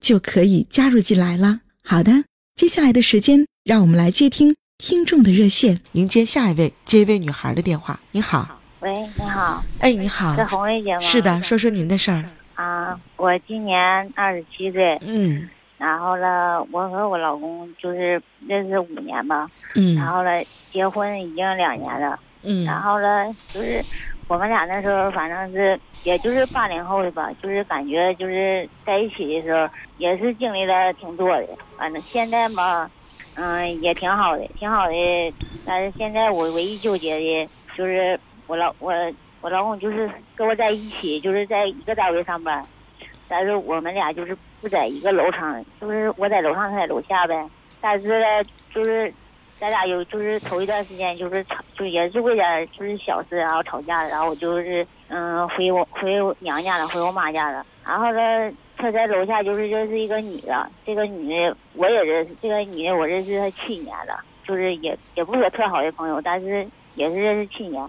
就可以加入进来了。好的，接下来的时间，让我们来接听听众的热线，迎接下一位接一位女孩的电话。你好，喂，你好，哎，你好，是红瑞姐吗？是的，说说您的事儿。啊，我今年二十七岁，嗯。然后呢，我和我老公就是认识五年吧，嗯。然后呢，结婚已经两年了，嗯。然后呢，就是我们俩那时候反正是也就是八零后的吧，就是感觉就是在一起的时候也是经历了挺多的，反正现在嘛，嗯，也挺好的，挺好的，但是现在我唯一纠结的就是我老我我老公就是跟我在一起，就是在一个单位上班，但是我们俩就是不在一个楼上，就是我在楼上，他在楼下呗。但是呢，就是咱俩有就是头一段时间就是吵，就也是为点就是小事然后吵架了，然后我就是嗯回我回我娘家了，回我妈家了。然后呢，他在楼下就是认识一个女的，这个女的我也认识，这个女的我认识她七年了，就是也也不是说特好的朋友，但是也是认识七年。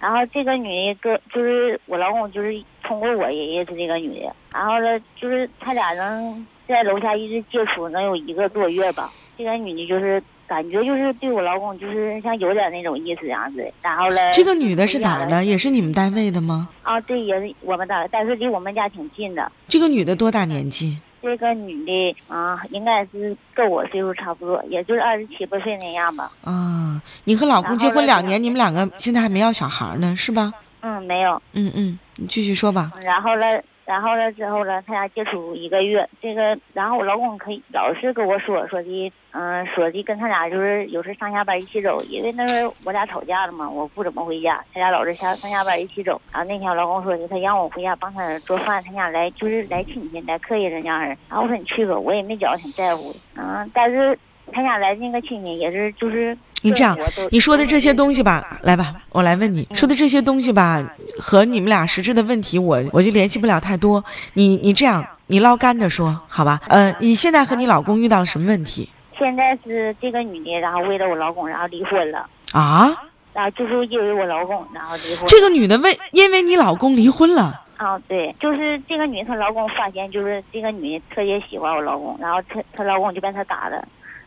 然后这个女的跟就是我老公就是通过我也认识这个女的，然后呢就是他俩能在楼下一直接触能有一个多月吧。这个女的就是感觉就是对我老公就是像有点那种意思这样子。然后嘞，这个女的是哪儿的？也是你们单位的吗？啊，对，也是我们单位，但是离我们家挺近的。这个女的多大年纪？这个女的啊，应该是跟我岁数差不多，也就是二十七八岁那样吧。啊，你和老公结婚两年，你们两个现在还没要小孩呢，是吧？嗯，没有。嗯嗯，你继续说吧。然后呢，然后呢之后呢，他俩接触一个月，这个，然后我老公可以老是跟我说说的，嗯、说的跟他俩就是有时上下班一起走，因为那时候我俩吵架了嘛，我不怎么回家，他俩老是下上下班一起走。然后那天我老公说的，他让我回家帮他做饭，他俩来就是来亲戚来客人这样。然后我说你去吧，我也没觉得挺在乎的，嗯、但是他俩来那个亲戚也是就是。你这样你说的这些东西吧，来吧，我来问你说的这些东西吧，和你们俩实质的问题，我我就联系不了太多。你你这样，你捞干的说，好吧？呃，你现在和你老公遇到了什么问题现在是这个女的，然后为了我老公，然后离婚了。啊？然后就是因为我老公，然后离婚。这个女的为因为你老公离婚了，啊，对，就是这个女的，她老公发现就是这个女的特别喜欢我老公，然后她她老公就把她打了，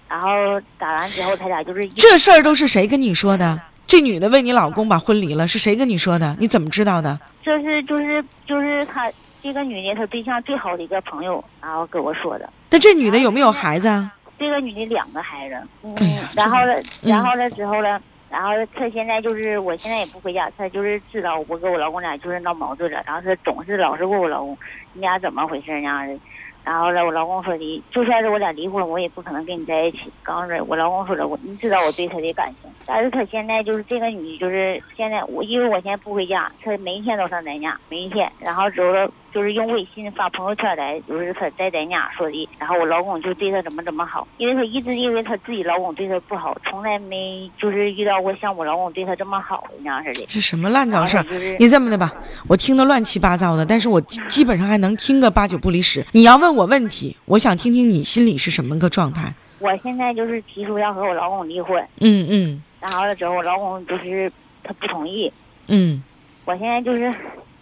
然后打完之后，他俩就是这事儿都是谁跟你说的？这女的为你老公把婚离了，是谁跟你说的？你怎么知道的？这是就是就是她这个女的她对象最好的一个朋友，然后跟我说的。那这女的有没有孩子啊？这个女的两个孩子，嗯，哎然后呢，嗯然后呢之后呢，然后她现在就是我现在也不回家，她就是知道我跟我老公俩就是闹矛盾了，然后她总是老是问我老公，你俩怎么回事那样的。然后呢，我老公说的，就算是我俩离婚，我也不可能跟你在一起。刚是我老公说的，我你知道我对他的感情，但是他现在就是这个女，就是现在我因为我现在不回家，他每一天都上咱家，每一天，然后之后呢就是用微信发朋友圈来，就是他在咱家说的，然后我老公就对他怎么怎么好，因为他一直以为他自己老公对他不好，从来没就是遇到过像我老公对他这么好的那样似的。这什么烂糟事儿？你这么的吧，我听得乱七八糟的，但是我基本上还能听个八九不离十。你要问我问题，我想听听你心里是什么个状态。我现在就是提出要和我老公离婚，嗯嗯然后了之后我老公就是他不同意，嗯，我现在就是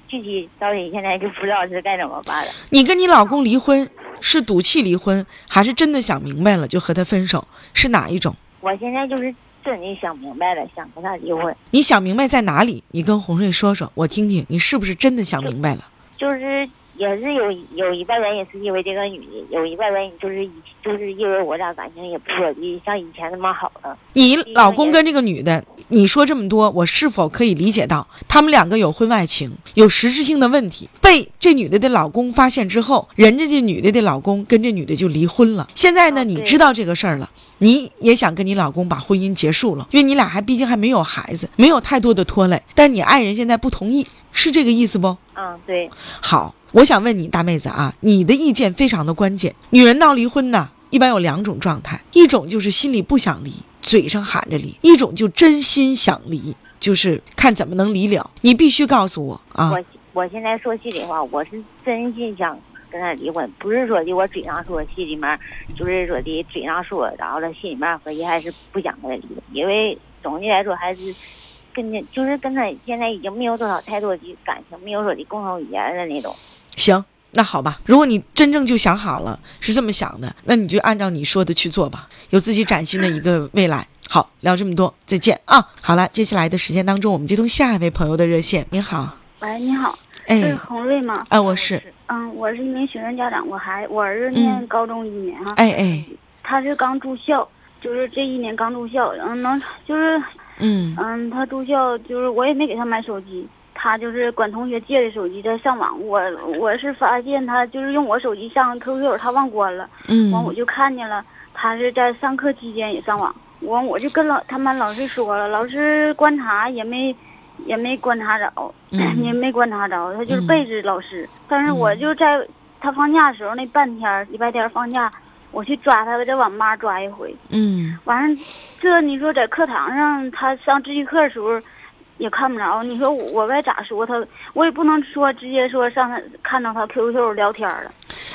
具体到底现在就不知道是该怎么办了。你跟你老公离婚是赌气离婚，还是真的想明白了就和他分手？是哪一种？我现在就是真的想明白了，想跟他离婚，你想明白在哪里？你跟洪瑞说说，我听听，你是不是真的想明白了？就是也是有有一半原因是因为这个女的，有一半原因就是以就是因为我俩感情也不说的像以前那么好了。你老公跟这个女的，你说这么多，我是否可以理解到他们两个有婚外情，有实质性的问题？被这女的的老公发现之后，人家这女的的老公跟这女的就离婚了。现在呢，你知道这个事儿了，你也想跟你老公把婚姻结束了，因为你俩还毕竟还没有孩子，没有太多的拖累。但你爱人现在不同意，是这个意思不？嗯，对。好，我想问你，大妹子啊，你的意见非常的关键。女人闹离婚呢，一般有两种状态，一种就是心里不想离，嘴上喊着离；一种就真心想离，就是看怎么能离了。你必须告诉我啊！我我现在说心里话，我是真心想跟他离婚，不是说的我嘴上说，心里面就是说的嘴上说，然后了心里面合计还是不想跟他离，因为总的来说还是。跟你就是跟他现在已经没有多少太多的感情，没有说的共同语言的那种。行，那好吧。如果你真正就想好了是这么想的，那你就按照你说的去做吧，有自己崭新的一个未来。好，聊这么多，再见啊！好了，接下来的时间当中，我们接通下一位朋友的热线。你好，喂，你好，哎，是洪瑞吗？哎，我是。嗯，我是一名学生家长，我还我儿子念高中一年哈。哎哎，他是刚住校，就是这一年刚住校，嗯，能就是。嗯嗯，他住校就是我也没给他买手机，他就是管同学借的手机在上网。我我是发现他就是用我手机上 QQ，他忘关了。嗯，完我就看见了，他是在上课期间也上网。完我就跟老他们老师说了，老师观察也没也没观察着，也没观察着，他就是背着老师。但是我就在他放假的时候那半天，礼拜天放假。我去抓他，在网吧抓一回。嗯，完了，这你说在课堂上，他上自习课的时候也看不着。你说我该咋说他？我也不能说直接说上他看到他 QQ 聊天了。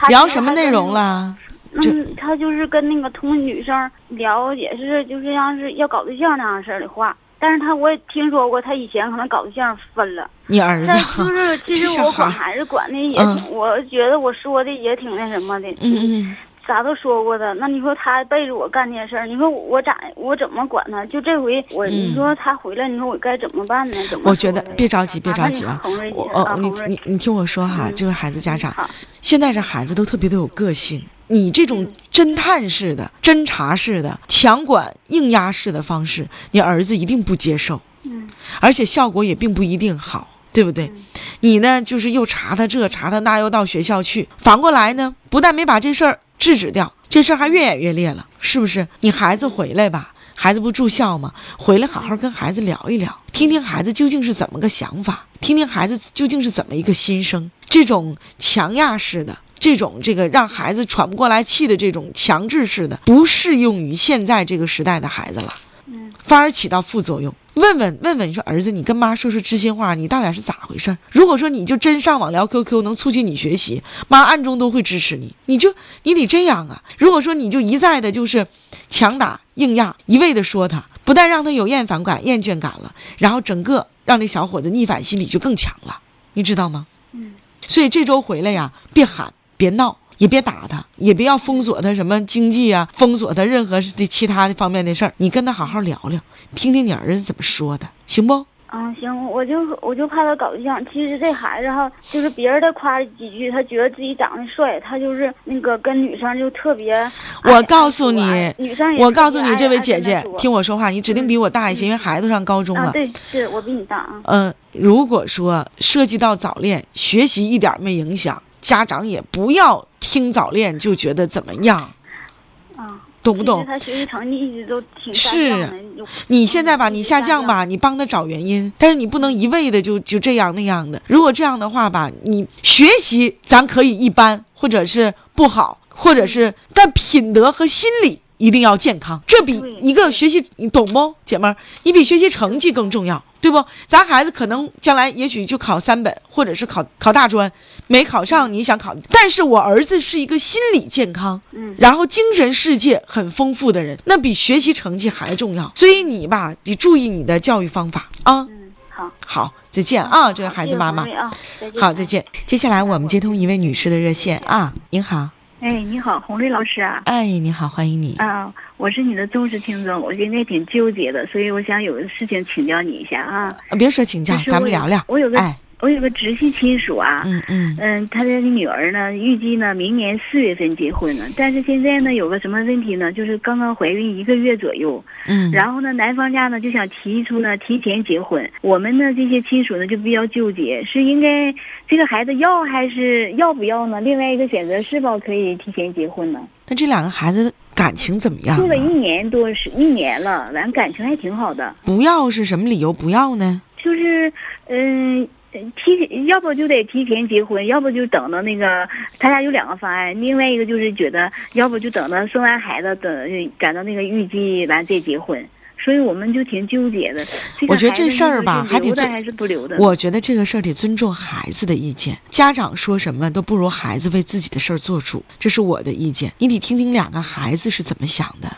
聊什么内容了？嗯，他就是跟那个同女生聊，也是就是像是要搞对象那样式儿的话。但是他我也听说过，他以前可能搞对象分了。你儿子就是其实我管孩子管的也挺，我觉得我说的也挺那什么的。嗯嗯。啥都说过的，那你说他背着我干这件事儿，你说我咋我怎么管他？就这回我，你说他回来，你说我该怎么办呢？怎么？我觉得别着急，别着急啊！我哦，你你你听我说哈，这位孩子家长，现在这孩子都特别的有个性，你这种侦探式的、侦查式的、强管硬压式的方式，你儿子一定不接受，嗯，而且效果也并不一定好，对不对？你呢，就是又查他这查他那，又到学校去，反过来呢，不但没把这事儿。制止掉这事儿还越演越烈了，是不是？你孩子回来吧，孩子不住校吗？回来好好跟孩子聊一聊，听听孩子究竟是怎么个想法，听听孩子究竟是怎么一个心声。这种强压式的，这种这个让孩子喘不过来气的这种强制式的，不适用于现在这个时代的孩子了，嗯，反而起到副作用。问问问问，你说儿子，你跟妈说说知心话，你到底是咋回事？如果说你就真上网聊 QQ 能促进你学习，妈暗中都会支持你。你就你得这样啊！如果说你就一再的就是强打硬压，一味的说他，不但让他有厌烦感、厌倦感了，然后整个让那小伙子逆反心理就更强了，你知道吗？嗯。所以这周回来呀，别喊，别闹。也别打他，也别要封锁他什么经济啊，封锁他任何的其他的方面的事儿。你跟他好好聊聊，听听你儿子怎么说的，行不？嗯，行，我就我就怕他搞对象。其实这孩子哈，就是别人再夸几句，他觉得自己长得帅，他就是那个跟女生就特别。我告诉你，女生我告诉你，这位姐姐，听我说话，你指定比我大一些，因为孩子上高中了。对，是我比你大啊。嗯，如果说涉及到早恋，学习一点没影响。家长也不要听早恋就觉得怎么样，啊，懂不懂？他学习成绩一直都挺是，你现在吧，你下降吧，你帮他找原因，但是你不能一味的就就这样那样的。如果这样的话吧，你学习咱可以一般，或者是不好，或者是但品德和心理一定要健康，这比一个学习你懂不，姐们儿？你比学习成绩更重要。对不？咱孩子可能将来也许就考三本，或者是考考大专，没考上你想考。但是我儿子是一个心理健康，嗯，然后精神世界很丰富的人，那比学习成绩还重要。所以你吧，得注意你的教育方法啊。嗯，好，好，再见啊，这位孩子妈妈。好，再见。接下来我们接通一位女士的热线啊，您好。哎，你好，红瑞老师啊！哎，你好，欢迎你啊！我是你的忠实听众，我现在挺纠结的，所以我想有个事情请教你一下啊！别说请教，咱们聊聊。我有个我有个直系亲属啊，嗯嗯嗯，他的女儿呢，预计呢明年四月份结婚呢，但是现在呢有个什么问题呢？就是刚刚怀孕一个月左右，嗯，然后呢男方家呢就想提出呢提前结婚，我们呢这些亲属呢就比较纠结，是应该这个孩子要还是要不要呢？另外一个选择是否可以提前结婚呢？那这两个孩子感情怎么样住了一啊？年多是一年了，完感情还挺好的，不要是什么理由不要呢？就是嗯。提前，要不就得提前结婚，要不就等到那个，他家有两个方案，另外一个就是觉得，要不就等到生完孩子，等赶到那个预计完再结婚，所以我们就挺纠结的。我觉得这事儿吧还得尊留的还是不留的？我觉得这个事儿得尊重孩子的意见，家长说什么都不如孩子为自己的事儿做主，这是我的意见。你得听听两个孩子是怎么想的。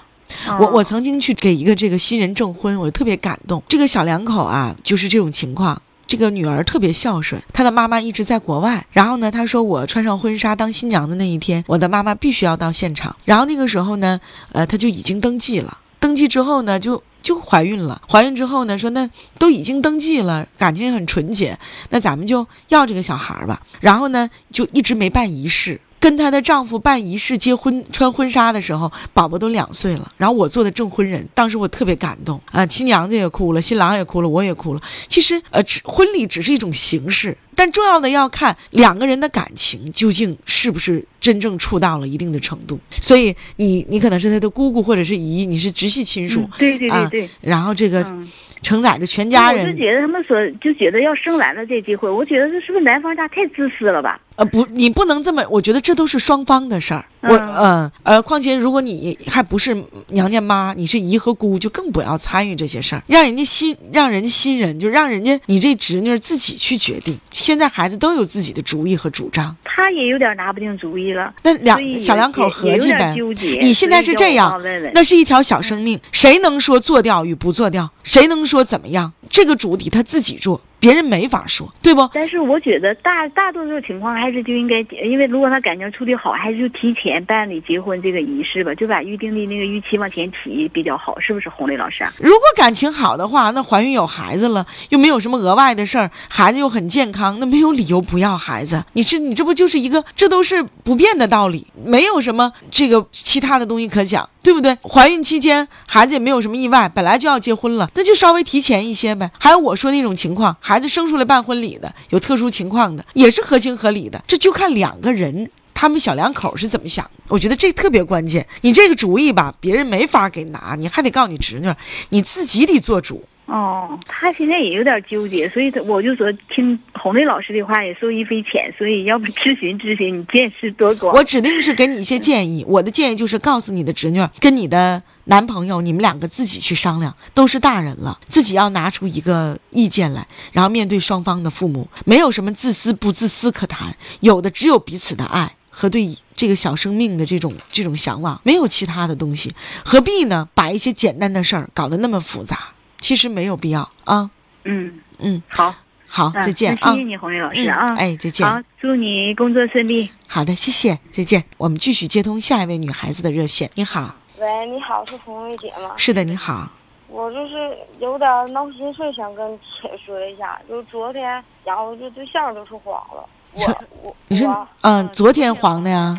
我我哦曾经去给一个这个新人证婚，我特别感动。这个小两口啊，就是这种情况。这个女儿特别孝顺，她的妈妈一直在国外。然后呢，她说我穿上婚纱当新娘的那一天，我的妈妈必须要到现场。然后那个时候呢，呃，她就已经登记了。登记之后呢，就就怀孕了。怀孕之后呢，说那都已经登记了，感情也很纯洁，那咱们就要这个小孩吧。然后呢，就一直没办仪式。跟她的丈夫办仪式、结婚、穿婚纱的时候，宝宝都两岁了。然后我做的证婚人，当时我特别感动啊，亲娘子也哭了，新郎也哭了，我也哭了。其实，呃，只婚礼只是一种形式，但重要的要看两个人的感情究竟是不是真正处到了一定的程度。所以你你可能是他的姑姑或者是姨，你是直系亲属，嗯对对对啊对，然后这个嗯承载着全家人我就。觉得他们说就觉得要生完了这机会，我觉得这是不是男方家太自私了吧？呃，不，你不能这么，我觉得这都是双方的事儿。我，嗯嗯，呃，况且如果你还不是娘家妈，你是姨和姑，就更不要参与这些事儿，让人家新，让人家新人，就让人家你这侄女儿自己去决定。现在孩子都有自己的主意和主张，他也有点拿不定主意了，那两小两口合计呗。你现在是这样那是一条小生命，谁能说做掉与不做掉？谁能说怎么样？这个主体他自己做，别人没法说，对不？但是我觉得大大多数情况还是就应该，因为如果他感情处理好，还是就提前办理结婚这个仪式吧，就把预定的那个预期往前提比较好，是不是，红雷老师啊？如果感情好的话，那怀孕有孩子了，又没有什么额外的事儿，孩子又很健康，那没有理由不要孩子。你这你这不就是一个，这都是不变的道理，没有什么这个其他的东西可讲，对不对？怀孕期间孩子也没有什么意外，本来就要结婚了，那就稍微提前一些呗。还有我说那种情况，孩子生出来办婚礼的，有特殊情况的，也是合情合理的，这就看两个人。他们小两口是怎么想？我觉得这特别关键。你这个主意吧，别人没法给拿，你还得告你侄女，你自己得做主。哦，他现在也有点纠结，所以他我就说听红雷老师的话也受益匪浅，所以要不咨询咨询，你见识多广。我指定是给你一些建议，我的建议就是告诉你的侄女，跟你的男朋友，你们两个自己去商量，都是大人了，自己要拿出一个意见来，然后面对双方的父母，没有什么自私不自私可谈，有的只有彼此的爱和对这个小生命的这种这种向往，没有其他的东西，何必呢？把一些简单的事儿搞得那么复杂，其实没有必要啊。嗯嗯，好，好，嗯再见啊谢谢。你，红玉老师嗯，啊。哎，再见。好，祝你工作顺利。好的，谢谢，再见。我们继续接通下一位女孩子的热线。你好，喂，你好，是红玉姐吗？是的，你好。我就是有点闹心事，想跟姐说一下。就昨天，然后就对象就是黄了。我我你是嗯，昨天黄的呀？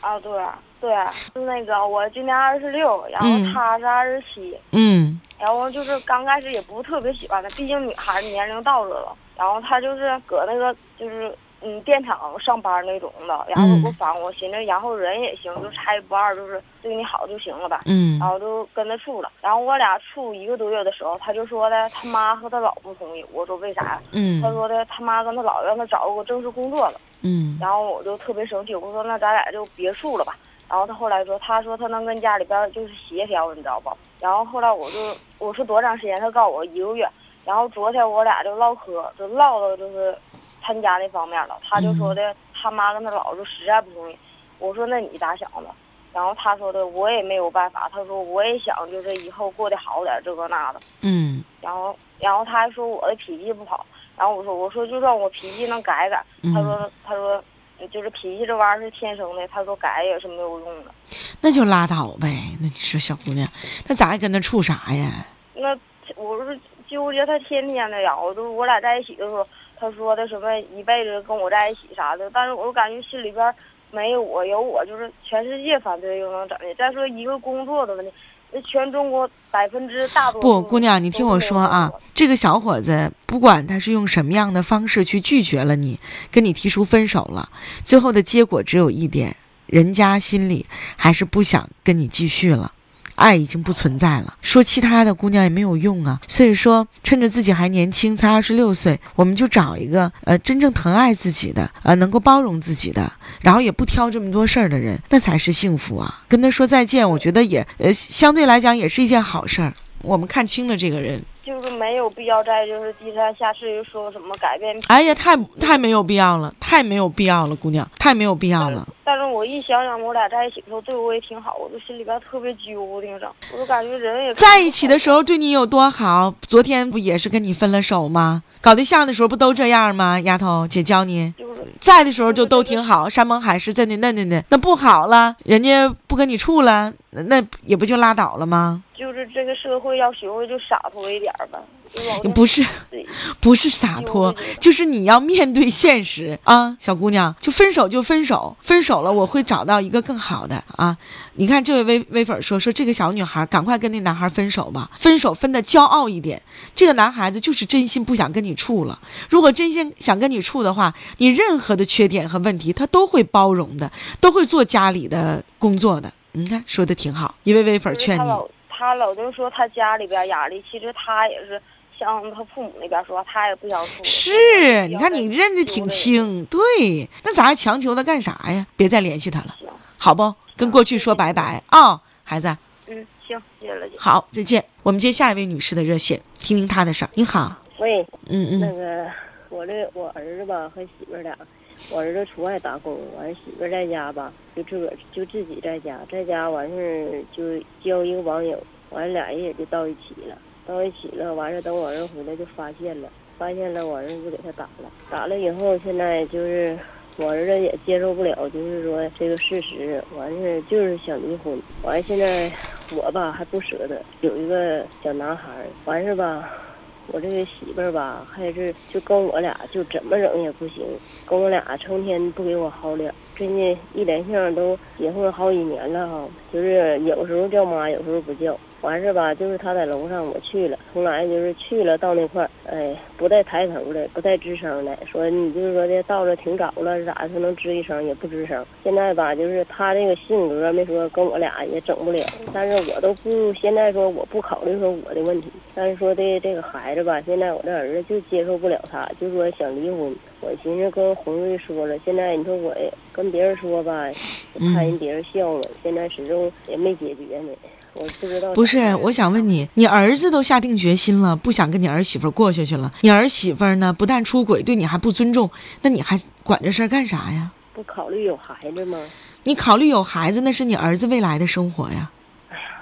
啊，对对，是那个我今年二十六，然后嗯他是二十七，嗯然后就是刚开始也不是特别喜欢他，毕竟女孩年龄到这了。然后他就是搁那个就是嗯电厂上班那种的，然后嗯有个房，我寻思然后人也行，就差一不二，就是对你好就行了吧。嗯然后就跟他处了，然后我俩处一个多月的时候，他就说的他妈和他姥不同意。我说为啥呀？他嗯说的他妈跟他姥让他找个正式工作了。嗯然后我就特别生气，我说那咱俩就别处了吧。然后他后来说，他说他能跟家里边就是协调，你知道不？然后后来我就我说多长时间？他告诉我一个月。然后昨天我俩就唠嗑，就唠到就是他家那方面了。他就说的他妈跟他姥就实在不同意。我说那你咋想的？然后他说的我也没有办法，他说我也想就是以后过得好点，这个那的。嗯然后然后他还说我的脾气不好，然后我说我说就算我脾气能改改，他嗯，说他说就是脾气这玩意儿是天生的，他说改也是没有用的。那就拉倒呗。那你说小姑娘，那咱还跟他处啥呀？那我是纠结他天天的呀，我都我俩在一起的时候，他说的什么一辈子跟我在一起啥的，但是我感觉心里边没有我，有我就是全世界反对又能怎的？再说一个工作的问题，那全中国百分之大多数不，姑娘，你听我说啊这个小伙子不管他是用什么样的方式去拒绝了你，跟你提出分手了，最后的结果只有一点，人家心里还是不想跟你继续了。爱已经不存在了，说其他的姑娘也没有用啊。所以说，趁着自己还年轻，才二十六岁，我们就找一个呃真正疼爱自己的，呃能够包容自己的，然后也不挑这么多事儿的人，那才是幸福啊。跟他说再见，我觉得也呃相对来讲也是一件好事儿。我们看清了这个人，就是没有必要再就是低三下四又说什么改变。哎呀，太太没有必要了，太没有必要了，姑娘，太没有必要了。但是我一想想我俩在一起的时候对我也挺好，我就心里边特别揪挺着，我就感觉人也在一起的时候对你有多好？昨天不也是跟你分了手吗？搞对象的时候不都这样吗？丫头，姐教你，就是在的时候就都挺好，山盟海誓，真的嫩嫩的。那不好了，人家不跟你处了，那那也不就拉倒了吗？就是这个社会要学会就洒脱一点儿吧，不是，不是洒脱，就是你要面对现实啊，小姑娘，就分手就分手，分手了我会找到一个更好的啊。你看这位微微粉说说这个小女孩赶快跟那男孩分手吧，分手分的骄傲一点。这个男孩子就是真心不想跟你处了。如果真心想跟你处的话，你任何的缺点和问题他都会包容的，都会做家里的工作的。你看说的挺好，一位微粉劝你。他老他老就说他家里边压力，其实他也是向他父母那边说，他也不想说。是，你看你认得挺清，对，那咱还强求他干啥呀？别再联系他了，好不？跟过去说拜拜啊、孩子。嗯，行，谢谢了姐。好，再见。我们接下一位女士的热线，听听她的事儿。你好，喂，嗯嗯，那个我这我儿子吧和媳妇儿俩，我儿子出外打工，完媳妇在家吧，就自个儿就自己在家，在家完事儿就交一个网友，完俩人也就到一起了，到一起了，完事等我儿子回来就发现了，发现了我儿子就给他打了，打了以后现在就是。我儿子也接受不了，就是说这个事实，完事就是想离婚。完现在我吧还不舍得，有一个小男孩儿，完事吧，我这个媳妇儿吧，还是就跟我俩就怎么整也不行，跟我俩成天不给我好脸。最近一连性都结婚好几年了哈，就是有时候叫妈，有时候不叫。完事吧，就是他在楼上，我去了，从来就是去了到那块儿，哎，不带抬头的，不带吱声的，说你就是说的到了挺早了，咋的？他能吱一声也不吱声。现在吧，就是他这个性格，没说跟我俩也整不了，但是我都不现在说我不考虑说我的问题，但是说的这个孩子吧，现在我这儿子就接受不了他，就说想离婚。我寻思跟红瑞说了，现在你说我跟别人说吧，看人别人笑了，现在始终也没解决呢。我不知道。不是，我想问你，你儿子都下定决心了，不想跟你儿媳妇过下去了，你儿媳妇呢不但出轨，对你还不尊重，那你还管这事儿干啥呀？不考虑有孩子吗？你考虑有孩子，那是你儿子未来的生活呀。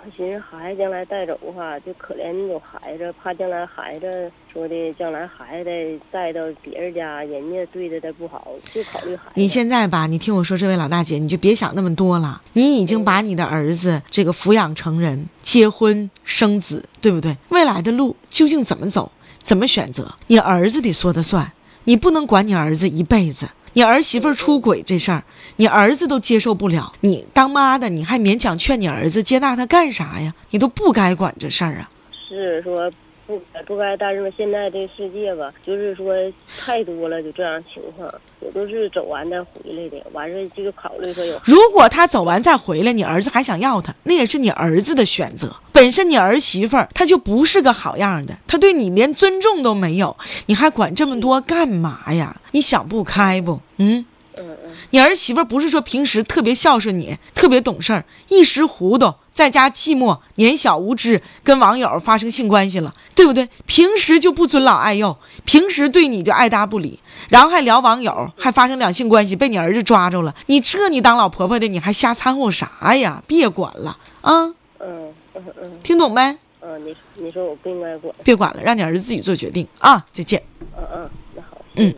我寻思孩子将来带走哈，就可怜有孩子，怕将来孩子说的将来孩子带到别人家，人家对着他不好，就考虑孩子。你现在吧，你听我说，这位老大姐，你就别想那么多了。你已经把你的儿子这个抚养成人，结婚生子，对不对？未来的路究竟怎么走，怎么选择，你儿子得说的算，你不能管你儿子一辈子。你儿媳妇出轨这事儿，你儿子都接受不了，你当妈的你还勉强劝你儿子接纳他干啥呀？你都不该管这事儿啊！是说不该不该，但是，现在这世界吧，就是说太多了，就这样情况，也都是走完再回来的，完事这个考虑说有。如果他走完再回来，你儿子还想要他，那也是你儿子的选择。本身你儿媳妇儿她就不是个好样的，她对你连尊重都没有，你还管这么多干嘛呀？你想不开不？嗯。嗯嗯，你儿媳妇不是说平时特别孝顺你，特别懂事儿，一时糊涂，在家寂寞，年小无知，跟网友发生性关系了，对不对？平时就不尊老爱幼，平时对你就爱答不理，然后还聊网友，还发生两性关系，被你儿子抓着了。你这你当老婆婆的，你还瞎掺和啥呀？别管了啊！嗯嗯嗯听懂没？嗯，你你说我不应该管。别管了，让你儿子自己做决定啊！再见。嗯嗯，那好。嗯。